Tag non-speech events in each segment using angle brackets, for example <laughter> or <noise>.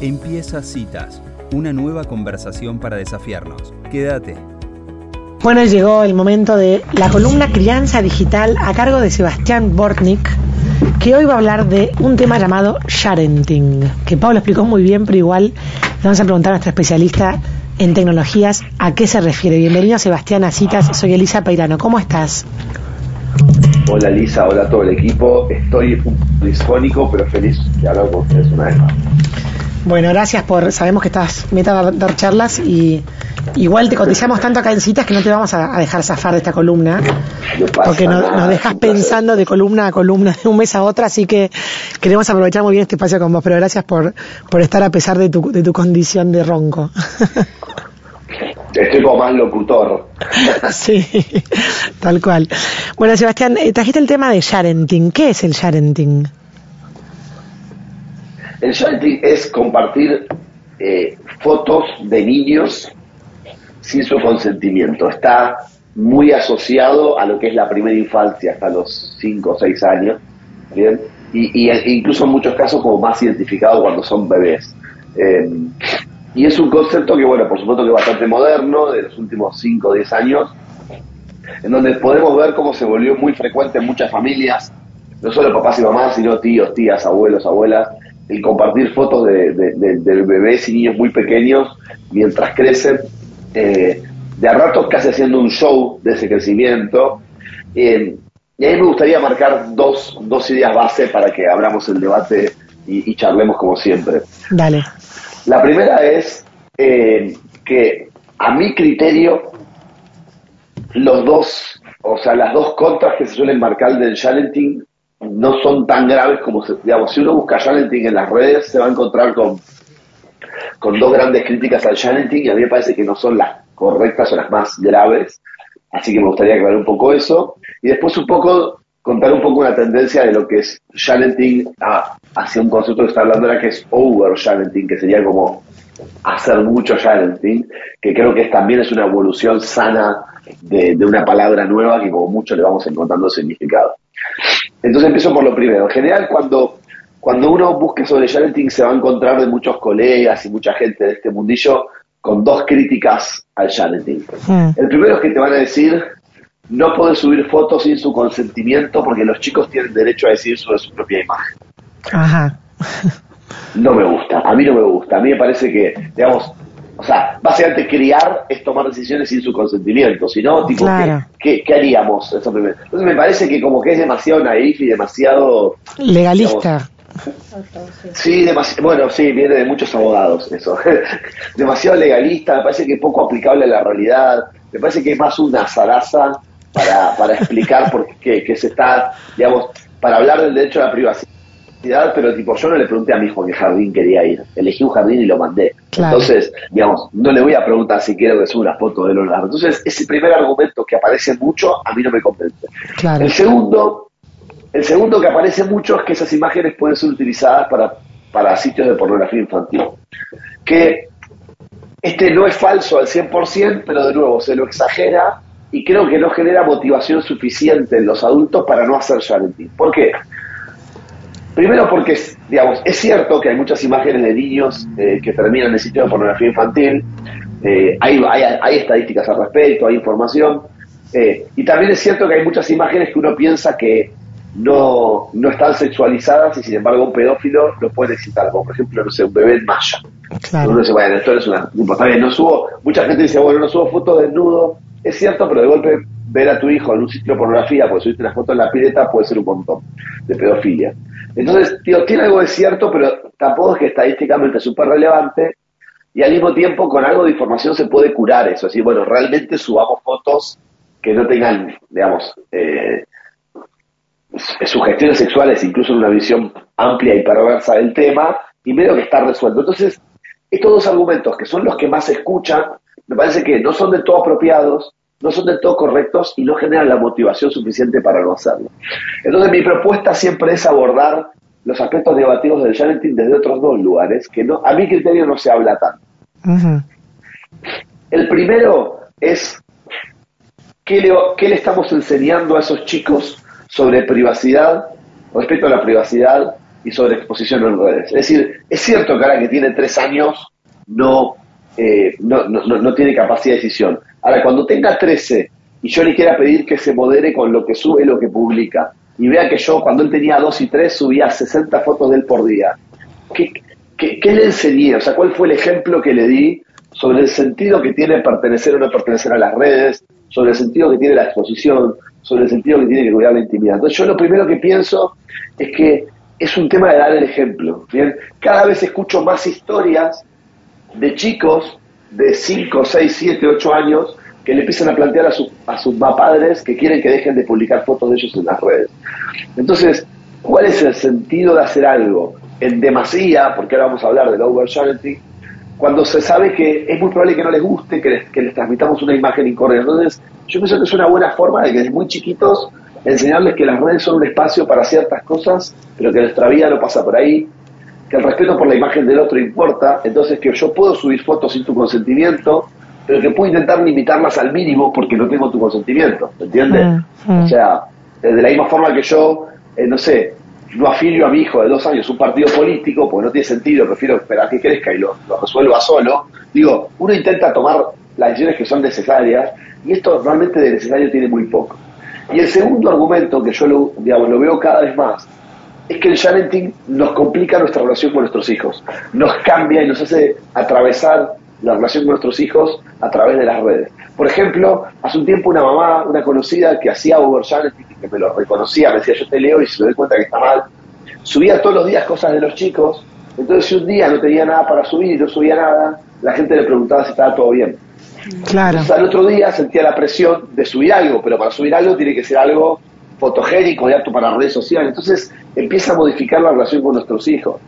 Empieza Citas, una nueva conversación para desafiarnos. Quédate. Bueno, llegó el momento de la columna Crianza Digital a cargo de Sebastián Bortnik, que hoy va a hablar de un tema llamado sharenting, que Pablo explicó muy bien, pero igual le vamos a preguntar a nuestra especialista en tecnologías a qué se refiere. Bienvenido Sebastián a Citas, soy Elisa Peirano, ¿cómo estás? Hola Lisa, hola a todo el equipo. Estoy un disfónico, pero feliz de hablar con ustedes una vez más. Bueno, gracias por. Sabemos que estás meta a dar charlas y igual te cotizamos tanto acá en citas que no te vamos a, dejar zafar de esta columna. porque nos dejas pensando de columna a columna, de un mes a otra, así que queremos aprovechar muy bien este espacio con vos. Pero gracias por, por estar a pesar de tu, de tu condición de ronco. <laughs> Estoy como más locutor. <laughs> sí, tal cual. Bueno, Sebastián, eh, trajiste el tema de sharenting. ¿Qué es el sharenting? El sharenting es compartir eh, fotos de niños sin su consentimiento. Está muy asociado a lo que es la primera infancia, hasta los 5 o 6 años. ¿bien? Y, y, incluso en muchos casos como más identificado cuando son bebés. Eh, y es un concepto que, bueno, por supuesto que es bastante moderno, de los últimos 5 o 10 años, en donde podemos ver cómo se volvió muy frecuente en muchas familias, no solo papás y mamás, sino tíos, tías, abuelos, abuelas, el compartir fotos de, bebés y niños muy pequeños mientras crecen, eh, de a ratos casi haciendo un show de ese crecimiento. Eh, y a mí me gustaría marcar dos, dos ideas base para que abramos el debate y, y charlemos como siempre. Dale. La primera es eh, que a mi criterio los dos, o sea, las dos contras que se suelen marcar del challenging no son tan graves como, digamos, si uno busca challenging en las redes se va a encontrar con, con dos grandes críticas al challenging y a mí me parece que no son las correctas o las más graves, así que me gustaría aclarar un poco eso. Y después un poco contar un poco una tendencia de lo que es challenging hacia un concepto que está hablando ahora que es over challenging, que sería como hacer mucho challenging, que creo que también es una evolución sana de, una palabra nueva que como mucho le vamos encontrando significado. Entonces empiezo por lo primero. En general, cuando, cuando uno busque sobre challenging se va a encontrar de muchos colegas y mucha gente de este mundillo con dos críticas al challenging. Hmm. El primero es que te van a decir no puede subir fotos sin su consentimiento porque los chicos tienen derecho a decir sobre su propia imagen. Ajá. No me gusta, a mí no me gusta. A mí me parece que, digamos, o sea, básicamente criar es tomar decisiones sin su consentimiento, si no, tipo, ¿qué, haríamos? Eso Entonces me parece que como que es demasiado naif y demasiado... Legalista. sí, demasiado, bueno, sí, viene de muchos abogados eso. <laughs> demasiado legalista, me parece que es poco aplicable a la realidad, me parece que es más una zaraza para, para explicar por qué que se está, digamos, para hablar del derecho a la privacidad, pero tipo, yo no le pregunté a mi hijo qué jardín quería ir, elegí un jardín y lo mandé. Entonces, digamos, no le voy a preguntar si quiero que suba una foto de Leonardo. Entonces, ese primer argumento que aparece mucho, a mí no me convence. El segundo, el segundo que aparece mucho es que esas imágenes pueden ser utilizadas para, para sitios de pornografía infantil. Que este no es falso al 100%, pero de nuevo se lo exagera y creo que no genera motivación suficiente en los adultos para no hacer challenging. ¿Por qué? Primero porque, digamos, es cierto que hay muchas imágenes de niños eh, que terminan en sitios de pornografía infantil, eh, hay, hay, estadísticas al respecto, hay información, eh, y también es cierto que hay muchas imágenes que uno piensa que no, no están sexualizadas y sin embargo un pedófilo lo puede excitar, como por ejemplo, no sé, un bebé en malla. Claro. Uno dice, bueno, esto es una... Está bien, no subo, mucha gente dice, bueno, no subo fotos desnudo, es cierto, pero de golpe ver a tu hijo en un sitio de pornografía, porque subiste una foto en la pileta, puede ser un montón de pedofilia. Entonces, tío, tiene algo de cierto, pero tampoco es que estadísticamente es súper relevante, y al mismo tiempo con algo de información se puede curar eso. Así, bueno, realmente subamos fotos que no tengan, digamos, eh, sugestiones sexuales, incluso en una visión amplia y perversa del tema, y medio que está resuelto. Entonces, estos dos argumentos, que son los que más se escuchan, me parece que no son del todo apropiados, no son del todo correctos y no generan la motivación suficiente para no hacerlo. Entonces, mi propuesta siempre es abordar los aspectos negativos del challenging desde otros dos lugares, que no, a mi criterio no se habla tanto. El primero es ¿qué le, qué le estamos enseñando a esos chicos sobre privacidad, respecto a la privacidad y sobre exposición en redes. Es decir, es cierto que ahora que tiene tres años no, eh, no, no, no, tiene capacidad de decisión. Ahora, cuando tenga 13 y yo le quiera pedir que se modere con lo que sube y lo que publica, y vea que yo cuando él tenía 2 y 3 subía 60 fotos de él por día, ¿qué, qué, le enseñé? O sea, ¿cuál fue el ejemplo que le di sobre el sentido que tiene pertenecer o no pertenecer a las redes, sobre el sentido que tiene la exposición, sobre el sentido que tiene que cuidar la intimidad? Entonces yo lo primero que pienso es que es un tema de dar el ejemplo. ¿bien? Cada vez escucho más historias de chicos de 5, 6, 7, 8 años que le empiezan a plantear a, sus padres que quieren que dejen de publicar fotos de ellos en las redes. Entonces, ¿cuál es el sentido de hacer algo en demasía, porque ahora vamos a hablar del oversharing, cuando se sabe que es muy probable que no les guste, que les, que les transmitamos una imagen incorrecta? Entonces, yo pienso que es una buena forma de que desde muy chiquitos enseñarles que las redes son un espacio para ciertas cosas, pero que nuestra vida no pasa por ahí, que el respeto por la imagen del otro importa, entonces que yo puedo subir fotos sin tu consentimiento, pero que puedo intentar limitarlas al mínimo porque no tengo tu consentimiento, ¿me entiendes? Mm, mm. O sea, de la misma forma que yo, eh, no sé, no afilio a mi hijo de dos años un partido político, porque no tiene sentido, prefiero esperar a que crezca y lo, lo resuelva solo, digo, uno intenta tomar las decisiones que son necesarias y esto realmente de necesario tiene muy poco. Y el segundo argumento que yo lo, digamos, lo veo cada vez más es que el parenting nos complica nuestra relación con nuestros hijos, nos cambia y nos hace atravesar la relación con nuestros hijos a través de las redes. Por ejemplo, hace un tiempo una mamá, una conocida que hacía oversharing, que me lo reconocía, me decía yo te leo y se me doy cuenta que está mal, subía todos los días cosas de los chicos, entonces si un día no tenía nada para subir y no subía nada, la gente le preguntaba si estaba todo bien. Claro. al otro día sentía la presión de subir algo, pero para subir algo tiene que ser algo fotogénico y apto para redes sociales. Entonces empieza a modificar la relación con nuestros hijos.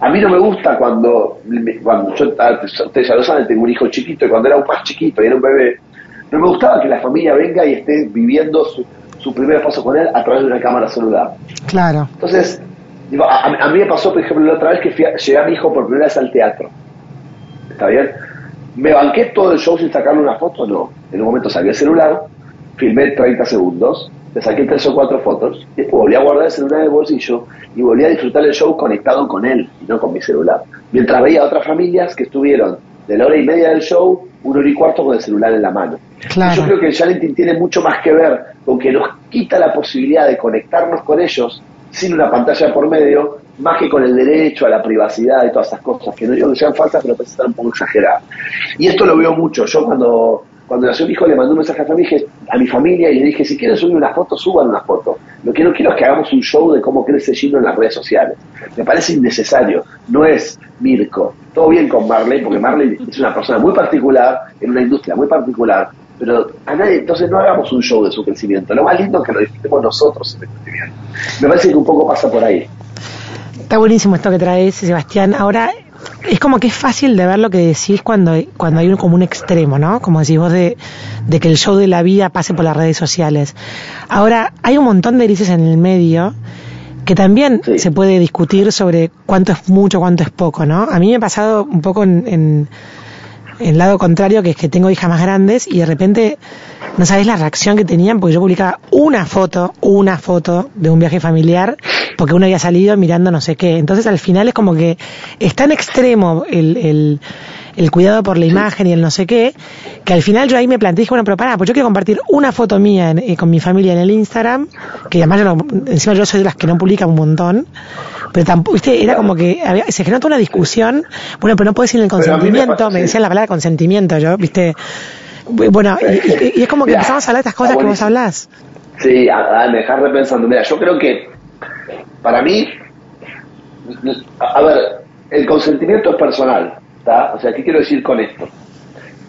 A mí no me gusta cuando, cuando yo, ah, ustedes ya lo saben, tengo un hijo chiquito y cuando era un más chiquito y era un bebé, no me gustaba que la familia venga y esté viviendo su, su primer paso con él a través de una cámara celular. Claro. Entonces, a, mí me pasó, por ejemplo, la otra vez que llegué a mi hijo por primera vez al teatro. ¿Está bien? ¿Me banqué todo el show sin sacarle una foto? No. En un momento saqué el celular, filmé 30 segundos, le saqué tres o cuatro fotos, y después volví a guardar el celular en el bolsillo y volví a disfrutar el show conectado con él y no con mi celular. Mientras veía a otras familias que estuvieron de la hora y media del show, una hora y cuarto con el celular en la mano. Yo creo que el challenging tiene mucho más que ver con que nos quita la posibilidad de conectarnos con ellos sin una pantalla por medio más que con el derecho a la privacidad y todas esas cosas, que no digo que sean falsas, pero parece estar un poco exageradas. Y esto lo veo mucho. Yo cuando, cuando nació mi hijo le mandé un mensaje a a mi familia y le dije, si quieren subir una foto, suban una foto. Lo que no quiero es que hagamos un show de cómo crece Gino en las redes sociales. Me parece innecesario. No es Mirko. Todo bien con Marley, porque Marley es una persona muy particular, en una industria muy particular, pero a nadie, entonces no hagamos un show de su crecimiento. Lo más lindo es que lo disfrutemos nosotros en el crecimiento. Me parece que un poco pasa por ahí. Está buenísimo esto que traes, Sebastián. Ahora, es como que es fácil de ver lo que decís cuando, cuando hay un, como un extremo, ¿no? Como decís vos de, de que el show de la vida pase por las redes sociales. Ahora, hay un montón de grises en el medio que también se puede discutir sobre cuánto es mucho, cuánto es poco, ¿no? A mí me ha pasado un poco en, en, en el lado contrario, que es que tengo hijas más grandes y de repente no sabes la reacción que tenían porque yo publicaba una foto, una foto de un viaje familiar porque uno había salido mirando no sé qué. Entonces al final es como que es tan extremo el, el, el cuidado por la imagen y el no sé qué, que al final yo ahí me planteé, dije, bueno, pero pará, pues yo quiero compartir una foto mía eh, con mi familia en el Instagram, que además yo encima yo soy de las que no publican un montón, pero tampoco, viste, era como que se generó toda una discusión, bueno, pero no puedes ir en el consentimiento, me, decían la palabra consentimiento, yo, viste, bueno, y, es como que empezamos a hablar de estas cosas que vos hablás. Sí, a, me dejar repensando, mira, yo creo que para mí, a ver, el consentimiento es personal, o sea, ¿qué quiero decir con esto?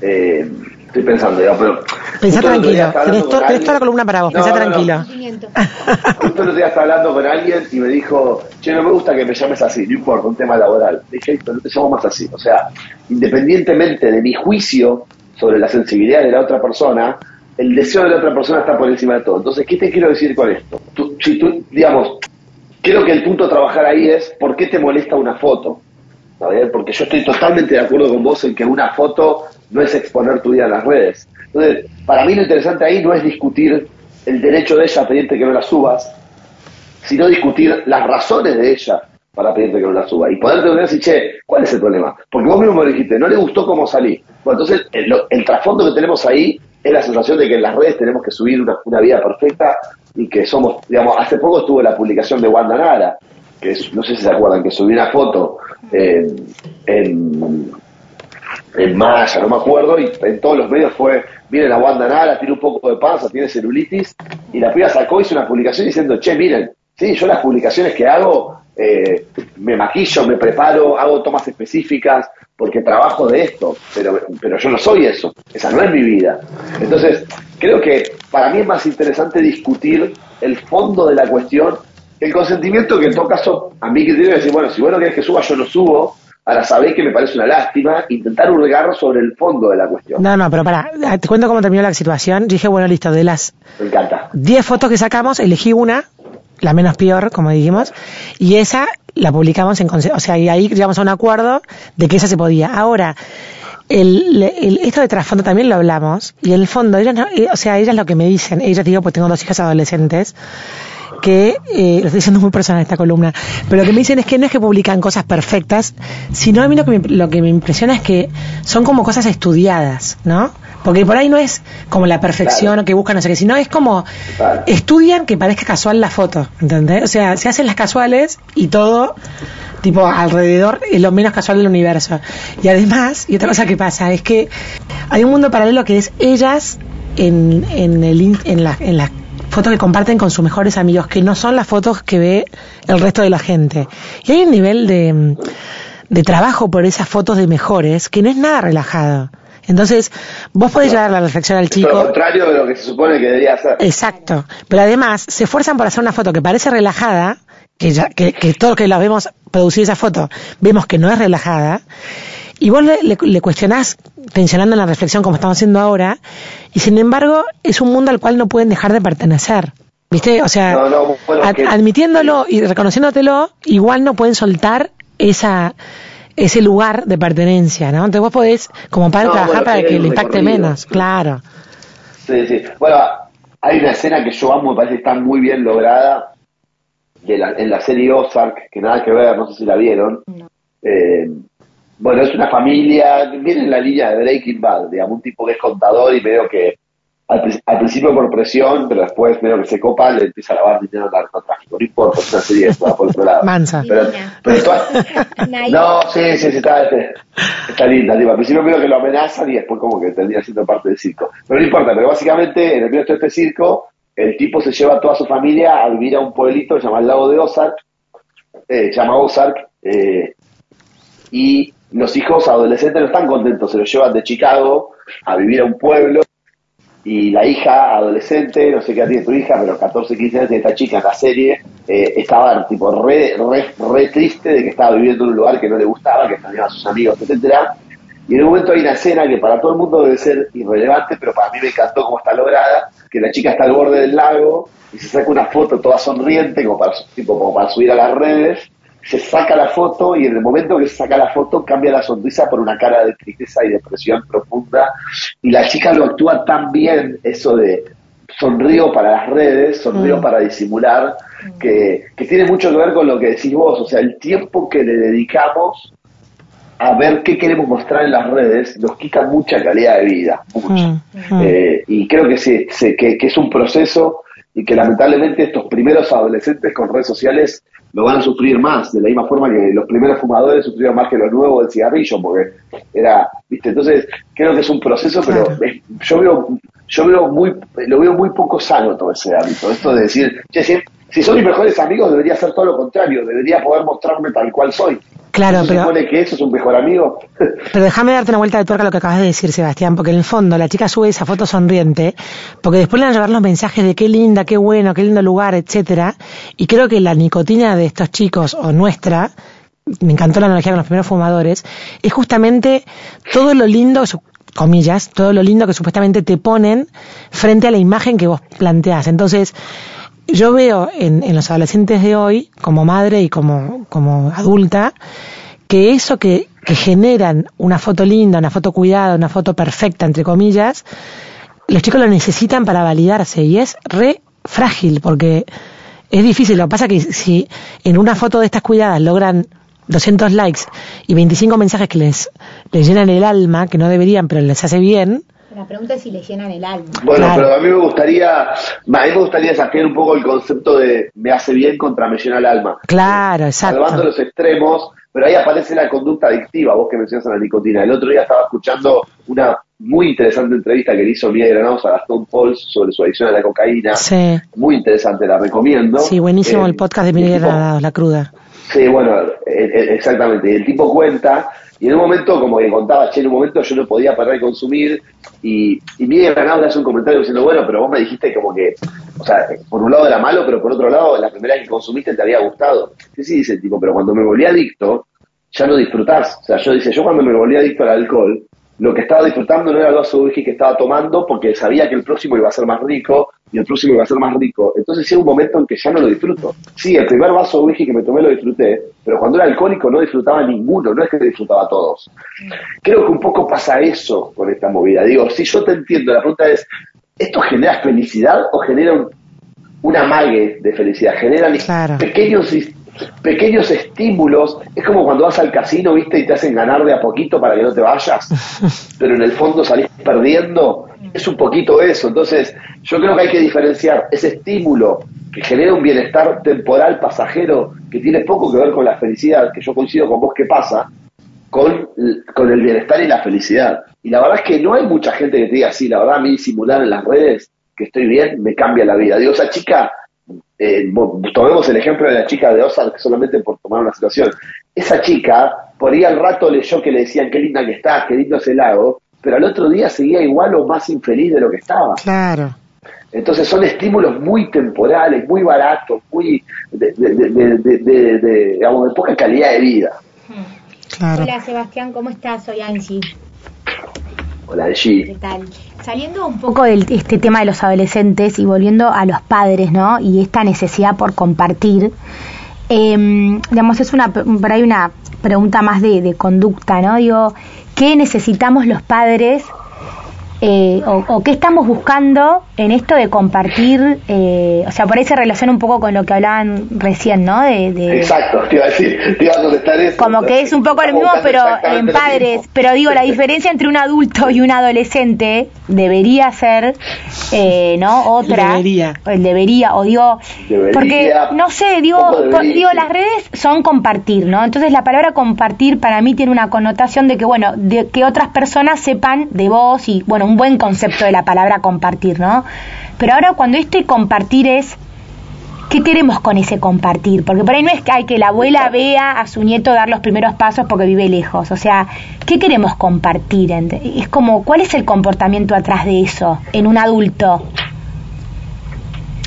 Eh, estoy pensando, ya, pero... Pensá tranquilo, tenés, toda la columna para vos, pensá tranquilo. <laughs> Justo el otro día estaba hablando con alguien y me dijo, che, no me gusta que me llames así, no importa, un tema laboral. Dije, pero no te llamo más así. O sea, independientemente de mi juicio sobre la sensibilidad de la otra persona, el deseo de la otra persona está por encima de todo. Entonces, ¿qué te quiero decir con esto? si tú, digamos, creo que el punto a trabajar ahí es, ¿por qué te molesta una foto? Porque yo estoy totalmente de acuerdo con vos en que una foto no es exponer tu vida en las redes. Entonces, para mí lo interesante ahí no es discutir el derecho de ella a pedirte que no la subas, sino discutir las razones de ella para pedirte que no la suba. Y poderte y decir, che, ¿cuál es el problema? Porque vos mismo me dijiste, no le gustó cómo salí. Bueno, entonces el, trasfondo que tenemos ahí es la sensación de que en las redes tenemos que subir una, vida perfecta y que somos, digamos, hace poco estuvo la publicación de Wanda Nara, que no sé si se acuerdan, que subió una foto en, en, en Maya, no me acuerdo, y en todos los medios fue, miren a Wanda Nara, tiene un poco de panza, tiene celulitis, y la piba sacó, hizo una publicación diciendo, che, miren, sí, yo las publicaciones que hago, eh, me maquillo, me preparo, hago tomas específicas, porque trabajo de esto, pero, pero yo no soy eso, esa no es mi vida. Entonces, creo que para mí es más interesante discutir el fondo de la cuestión, el consentimiento que en todo caso, a mí que tiene que decir, bueno, si vos no querés que suba, yo no subo, ahora sabéis que me parece una lástima, intentar hurgar sobre el fondo de la cuestión. No, no, pero para, te cuento cómo terminó la situación. dije, bueno, listo, de las me encanta. 10 fotos que sacamos, elegí una, la menos peor, como dijimos, y esa la publicamos en o sea, y ahí llegamos a un acuerdo de que esa se podía. Ahora, el, esto de trasfondo también lo hablamos, y en el fondo, ellas eh, o sea, ellas lo que me dicen, ellas digo, pues tengo dos hijas adolescentes, que, eh, lo estoy diciendo muy personal esta columna, pero lo que me dicen es que no es que publican cosas perfectas, sino a mí lo que me, lo que me impresiona es que son como cosas estudiadas, ¿no? Porque por ahí no es como la perfección o que buscan no sé qué, sino es como estudian que parezca casual la foto, ¿entendés? O sea, se hacen las casuales y todo tipo alrededor es lo menos casual del universo. Y además, y otra cosa que pasa, es que hay un mundo paralelo que es ellas en, en, el, en, la, en las fotos que comparten con sus mejores amigos, que no son las fotos que ve el resto de la gente. Y hay un nivel de, de trabajo por esas fotos de mejores que no es nada relajado. Entonces, vos podés llevar la reflexión al chico. lo contrario de lo que se supone que debería hacer. Exacto. Pero además, se esfuerzan por hacer una foto que parece relajada, que, ya, que, que todos que la vemos producir esa foto, vemos que no es relajada, y vos le, le, cuestionás tensionando la reflexión como estamos haciendo ahora, y sin embargo es un mundo al cual no pueden dejar de pertenecer. ¿Viste? O sea, admitiéndolo y reconociéndotelo, igual no pueden soltar esa ese lugar de pertenencia, ¿no? Entonces vos podés, como padre, trabajar para que le impacte menos, claro. Sí, sí. Bueno, hay una escena que yo amo, me parece que está muy bien lograda, de la, en la serie Ozark, que nada que ver, no sé si la vieron. Eh, bueno, es una familia, viene en la línea de Breaking Bad, digamos, un tipo que es contador y veo que al, principio por presión, pero después veo que se copa, le empieza a lavar dinero al narcotráfico. No importa, es una serie va por otro lado. Mansa. Pero, no, sí, sí, sí, está, está linda. Al principio veo que lo amenazan y después como que termina siendo parte del circo. Pero no importa, pero básicamente en el medio de este circo, el tipo se lleva a toda su familia a vivir a un pueblito llamado el lago de Ozark, eh, llama Ozark, eh, y los hijos adolescentes no están contentos, se los llevan de Chicago a vivir a un pueblo y la hija adolescente, no sé qué tiene tu hija, pero 14, 15 años, esta chica en la serie, eh, estaba tipo re, re, triste de que estaba viviendo en un lugar que no le gustaba, que extrañaba a sus amigos, etcétera. Y en un momento hay una escena que para todo el mundo debe ser irrelevante, pero para mí me encantó cómo está lograda, que la chica está al borde del lago y se saca una foto toda sonriente como para, tipo, como para subir a las redes se saca la foto y en el momento que se saca la foto cambia la sonrisa por una cara de tristeza y depresión profunda y la chica lo actúa tan bien eso de sonrío para las redes, sonrío mm. para disimular, que, tiene mucho que ver con lo que decís vos, o sea, el tiempo que le dedicamos a ver qué queremos mostrar en las redes nos quita mucha calidad de vida, mucha. Mm, mm. Eh, y creo que, sí, que, que es un proceso y que lamentablemente estos primeros adolescentes con redes sociales lo van a sufrir más, de la misma forma que los primeros fumadores sufrieron más que los nuevos del cigarrillo, porque era, viste, entonces creo que es un proceso, pero yo veo, yo veo muy, lo veo muy poco sano todo ese hábito, esto de decir, che, si, si son mis mejores amigos debería ser todo lo contrario, debería poder mostrarme tal cual soy. Claro, pero. supone que eso es un mejor amigo? <laughs> pero déjame darte una vuelta de tuerca a lo que acabas de decir, Sebastián, porque en el fondo la chica sube esa foto sonriente, porque después le van a llevar los mensajes de qué linda, qué bueno, qué lindo lugar, etcétera, y creo que la nicotina de estos chicos, o nuestra, me encantó la analogía con los primeros fumadores, es justamente todo lo lindo, comillas, todo lo lindo que supuestamente te ponen frente a la imagen que vos planteás. Entonces, yo veo en, en, los adolescentes de hoy, como madre y como, como adulta, que eso que, que, generan una foto linda, una foto cuidada, una foto perfecta, entre comillas, los chicos lo necesitan para validarse y es re frágil porque Es difícil, lo que pasa que si en una foto de estas cuidadas logran 200 likes y 25 mensajes que les, les llenan el alma, que no deberían, pero les hace bien, la pregunta es si le llenan el alma. Bueno, pero a mí me gustaría, a mí me gustaría desafiar un poco el concepto de me hace bien contra me llena el alma. Claro, exacto. Salvando los extremos, pero ahí aparece la conducta adictiva, vos que mencionas a la nicotina. El otro día estaba escuchando una muy interesante entrevista que le hizo Miguel Granados a Gastón Pauls sobre su adicción a la cocaína. Sí. Muy interesante, la recomiendo. Sí, buenísimo Eh, el podcast de Miguel Granados, La Cruda. Sí, bueno, eh, eh, exactamente. Y el tipo cuenta, y en un momento, como que contaba, che, en un momento yo no podía parar de consumir, y, y Miguel Granados le un comentario diciendo, bueno, pero vos me dijiste como que, o sea, por un lado era malo, pero por otro lado, la primera vez que consumiste te había gustado. Sí, sí, dice el tipo, pero cuando me volví adicto, ya no disfrutás. O sea, yo dice, yo cuando me volví adicto al alcohol, lo que estaba disfrutando no era el vaso de whisky que estaba tomando porque sabía que el próximo iba a ser más rico y el próximo iba a ser más rico. Entonces llega un momento en que ya no lo disfruto. Sí, el primer vaso de whisky que me tomé lo disfruté, pero cuando era alcohólico no disfrutaba ninguno, no es que disfrutaba todos. Creo que un poco pasa eso con esta movida. Digo, si yo te entiendo, la pregunta es, ¿esto genera felicidad o genera un, un amague de felicidad? Generan Claro. pequeños pequeños estímulos, es como cuando vas al casino, viste, y te hacen ganar de a poquito para que no te vayas, <laughs> pero en el fondo salís perdiendo, es un poquito eso. Entonces, yo creo que hay que diferenciar ese estímulo que genera un bienestar temporal pasajero que tiene poco que ver con la felicidad, que yo coincido con vos que pasa, con, con el bienestar y la felicidad. Y la verdad es que no hay mucha gente que te diga así, la verdad a mí simular en las redes que estoy bien me cambia la vida. Digo, esa chica, eh, tomemos el ejemplo de la chica de Ozark solamente por tomar una situación. Esa chica, por ahí al rato leyó que le decían qué linda que estás, qué lindo es el lago, pero al otro día seguía igual o más infeliz de lo que estaba. Claro. Entonces son estímulos muy temporales, muy baratos, muy de, de, de, de- de- de- de, digamos, de poca calidad de vida. Claro. Hola Sebastián, ¿cómo estás? Soy Angie. Hola, Angie. ¿Qué tal? Saliendo un poco de este tema de los adolescentes y volviendo a los padres, ¿no? Y esta necesidad por compartir, eh, digamos, es una, por ahí una pregunta más de, de conducta, ¿no? Digo, ¿qué necesitamos los padres eh, o, o qué estamos buscando en esto de compartir? eh, o sea, por ahí se relaciona un poco con lo que hablaban recién, ¿no? De, de- Exacto, te iba a decir, te iba a contestar eso. como que es un poco lo mismo, pero en padres. Pero digo, la <laughs> diferencia entre un adulto y un adolescente debería ser, eh, ¿no? Otra. debería. El debería, o digo, Debería, porque, no sé, digo, por- digo, sí. las redes son compartir, ¿no? Entonces la palabra compartir para mí tiene una connotación de que, bueno, de que otras personas sepan de vos y, bueno, un buen concepto de la palabra compartir, ¿no? Pero ahora cuando este compartir es ¿Qué queremos con ese compartir? Porque por ahí no es que hay que la abuela vea a su nieto dar los primeros pasos porque vive lejos. O sea, ¿qué queremos compartir? Es como, ¿cuál es el comportamiento atrás de eso en un adulto?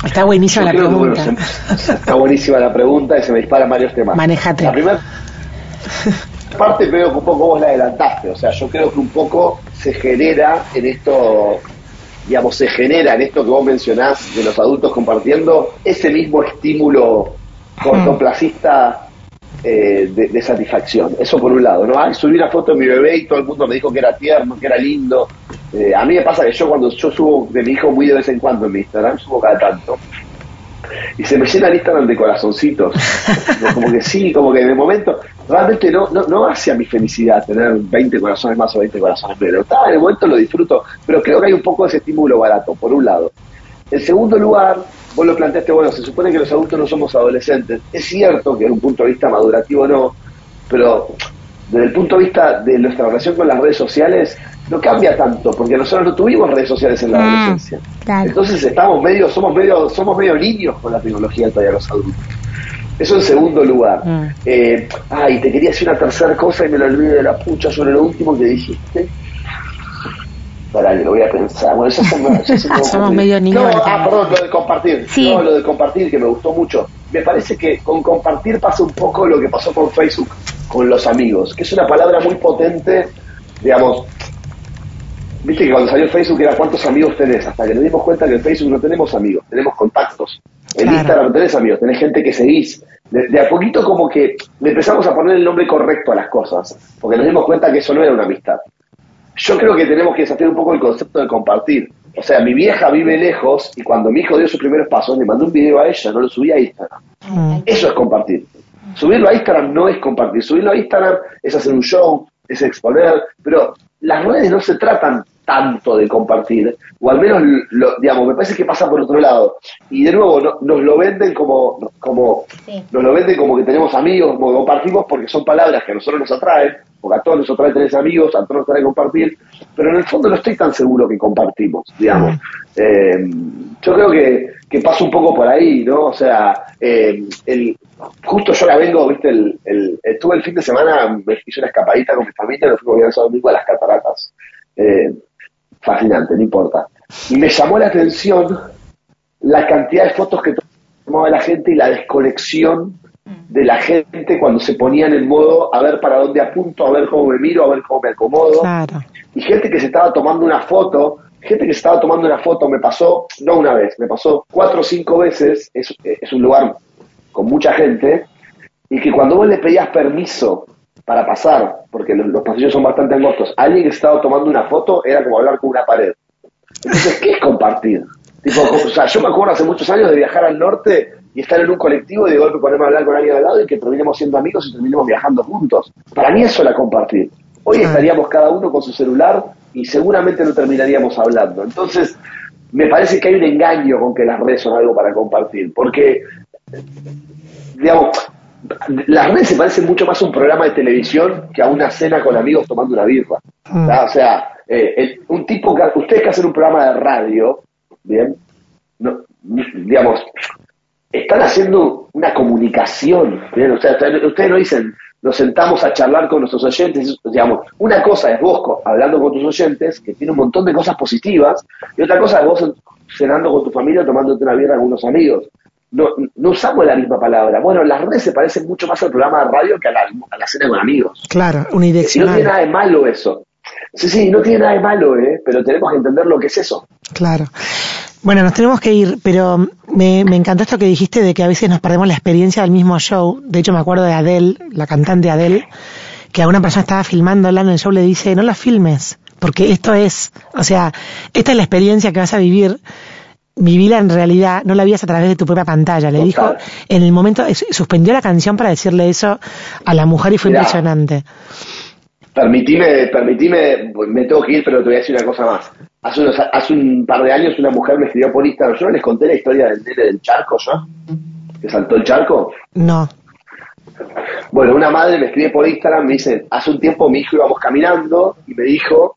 Está buenísima la creo que, bueno, pregunta. se- está buenísima la pregunta y se me disparan varios temas. Manejate. La primera parte creo que un poco vos la adelantaste, o sea, yo creo que un poco se genera en esto, digamos, se genera en esto que vos mencionás de los adultos compartiendo ese mismo estímulo cortoplacista eh, de, de satisfacción. Eso por un lado, ¿no? Ay, subí una foto de mi bebé y todo el mundo me dijo que era tierno, que era lindo. Eh, a mí me pasa que yo cuando yo subo de mi hijo muy de vez en cuando en mi Instagram, subo cada tanto, y se me llena el Instagram de corazoncitos. Como que sí, como que de momento, realmente no, no, no hace a mi felicidad tener 20 corazones más o 20 corazones menos. Está, en momento lo disfruto, pero creo que hay un poco de ese estímulo barato, por un lado. En segundo lugar, vos lo planteaste, bueno, se supone que los adultos no somos adolescentes. Es cierto que desde un punto de vista madurativo no, pero desde el punto de vista de nuestra relación con las redes sociales, no cambia tanto, porque nosotros no tuvimos redes sociales en la Mm, adolescencia. claro. Entonces estamos medio, somos medio, somos medio niños con la tecnología todavía los adultos. Eso en segundo lugar. Mm. Eh, ay, te quería decir una tercera cosa y me lo olvidé de la pucha sobre lo último que dijiste. Que lo voy a pensar. Bueno, ya se me- ya se <laughs> me Somos medio niños No, ah, perdón, lo de compartir. Sí. No, lo de compartir, que me gustó mucho. Me parece que con compartir pasa un poco lo que pasó con Facebook, con los amigos, que es una palabra muy potente, digamos, Viste que cuando salió Facebook era cuántos amigos tenés, hasta que nos dimos cuenta que en Facebook no tenemos amigos, tenemos contactos. En Claro. Instagram no tenés amigos, tenés gente que seguís. De, de a poquito como que le empezamos a poner el nombre correcto a las cosas, porque nos dimos cuenta que eso no era una amistad. Yo creo que tenemos que desafiar un poco el concepto de compartir. o sea, mi vieja vive lejos y cuando mi hijo dio sus primeros pasos, le mandó un video a ella, no lo subí a Instagram. Mm. Eso es compartir. Subirlo a Instagram no es compartir. Subirlo a Instagram es hacer un show, es exponer, pero las redes no se tratan tanto de compartir, o al menos, lo, digamos, me parece que pasa por otro lado. Y de nuevo, nos lo venden como, como nos lo venden como que tenemos amigos, como que compartimos porque son palabras que a nosotros nos atraen, porque a todos nos atrae tener amigos, a todos nos atrae compartir, pero en el fondo no estoy tan seguro que compartimos, digamos. Eh, yo creo que, que pasa un poco por ahí, ¿no? O sea, eh, el, justo yo la vengo, viste, el, el, estuve el fin de semana, me hice una escapadita con mi familia, nos fuimos a domingo a las cataratas. Eh, fascinante, no importa. Y me llamó la atención la cantidad de fotos que tomaba la gente y la desconexión de la gente cuando se ponían en modo a ver para dónde apunto, a ver cómo me miro, a ver cómo me acomodo. Y gente que se estaba tomando una foto, gente que se estaba tomando una foto, me pasó, no una vez, me pasó cuatro o cinco veces, es, es un lugar con mucha gente, y que cuando vos le pedías permiso para pasar, porque los, pasillos son bastante angostos, alguien que estaba tomando una foto era como hablar con una pared. Entonces, ¿qué es compartir? Tipo, o sea, yo me acuerdo hace muchos años de viajar al norte y estar en un colectivo y de golpe ponerme a hablar con alguien al lado y que terminemos siendo amigos y terminemos viajando juntos. Para mí eso era compartir. Hoy estaríamos cada uno con su celular y seguramente no terminaríamos hablando. Entonces, me parece que hay un engaño con que las redes son algo para compartir, porque, digamos, las redes se parecen mucho más a un programa de televisión que a una cena con amigos tomando una birra. Mm. O sea, eh, un tipo que, ustedes que hacen un programa de radio, bien, no, digamos, están haciendo una comunicación, o sea, ustedes no dicen, nos sentamos a charlar con nuestros oyentes, digamos, una cosa es vos hablando con tus oyentes, que tiene un montón de cosas positivas, y otra cosa es vos cenando con tu familia, tomándote una birra con unos amigos no, no usamos la misma palabra. Bueno, las redes se parecen mucho más al programa de radio que a la, a la cena con amigos. Claro, unidireccional. Y no tiene nada de malo eso. Sí, sí, no tiene nada de malo, ¿eh? pero tenemos que entender lo que es eso. Claro. Bueno, nos tenemos que ir, pero me, me encantó esto que dijiste de que a veces nos perdemos la experiencia del mismo show. De hecho, me acuerdo de Adele, la cantante Adele, que a una persona estaba filmándola en el show le dice, no la filmes, porque esto es, o sea, esta es la experiencia que vas a vivir vivila en realidad, no la vías a través de tu propia pantalla. Le dijo, en el momento, suspendió la canción para decirle eso a la mujer y fue impresionante. Permitime, permitime, me tengo que ir, pero te voy a decir una cosa más. Hace, unos, hace un par de años una mujer me escribió por Instagram. Yo no les conté la historia del nene del charco, ¿ya? ¿Que saltó el charco? No. Bueno, una madre me escribe por Instagram, me dice, hace un tiempo mi hijo íbamos caminando y me dijo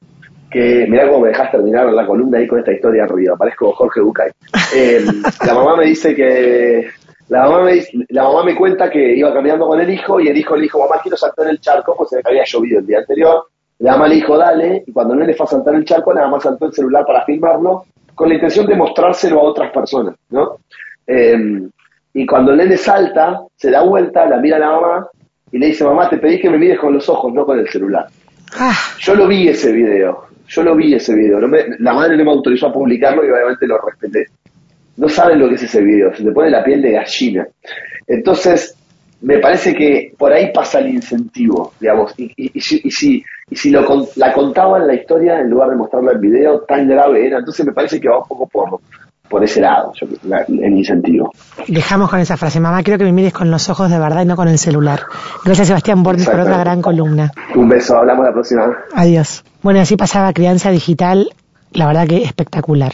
que mirá cómo me dejas terminar la columna ahí con esta historia arriba, parezco Jorge Bucay. Eh, <laughs> la mamá me dice que la mamá me la mamá me cuenta que iba caminando con el hijo y el hijo le dijo, mamá quiero saltar en el charco, pues se había llovido el día anterior. La mamá le dijo, dale, y cuando no le fue a saltar el charco, la mamá saltó el celular para filmarlo, con la intención de mostrárselo a otras personas, ¿no? Eh, y cuando el nene salta, se da vuelta, la mira a la mamá y le dice, mamá, te pedí que me mires con los ojos, no con el celular. Ah. Yo lo vi ese video. Yo lo vi ese video, la madre no me autorizó a publicarlo y obviamente lo respeté. No saben lo que es ese video, se te pone la piel de gallina. Entonces, me parece que por ahí pasa el incentivo, digamos, y, y, si, y si lo, la contaban la historia en lugar de mostrarla en video, tan grave era, entonces me parece que va un poco por, por ese lado, el incentivo. Dejamos con esa frase, mamá, quiero que me mires con los ojos de verdad y no con el celular. Gracias Sebastián Borges por otra gran columna. Un beso, hablamos la próxima. Adiós. Bueno, así pasaba Crianza Digital, la verdad que espectacular.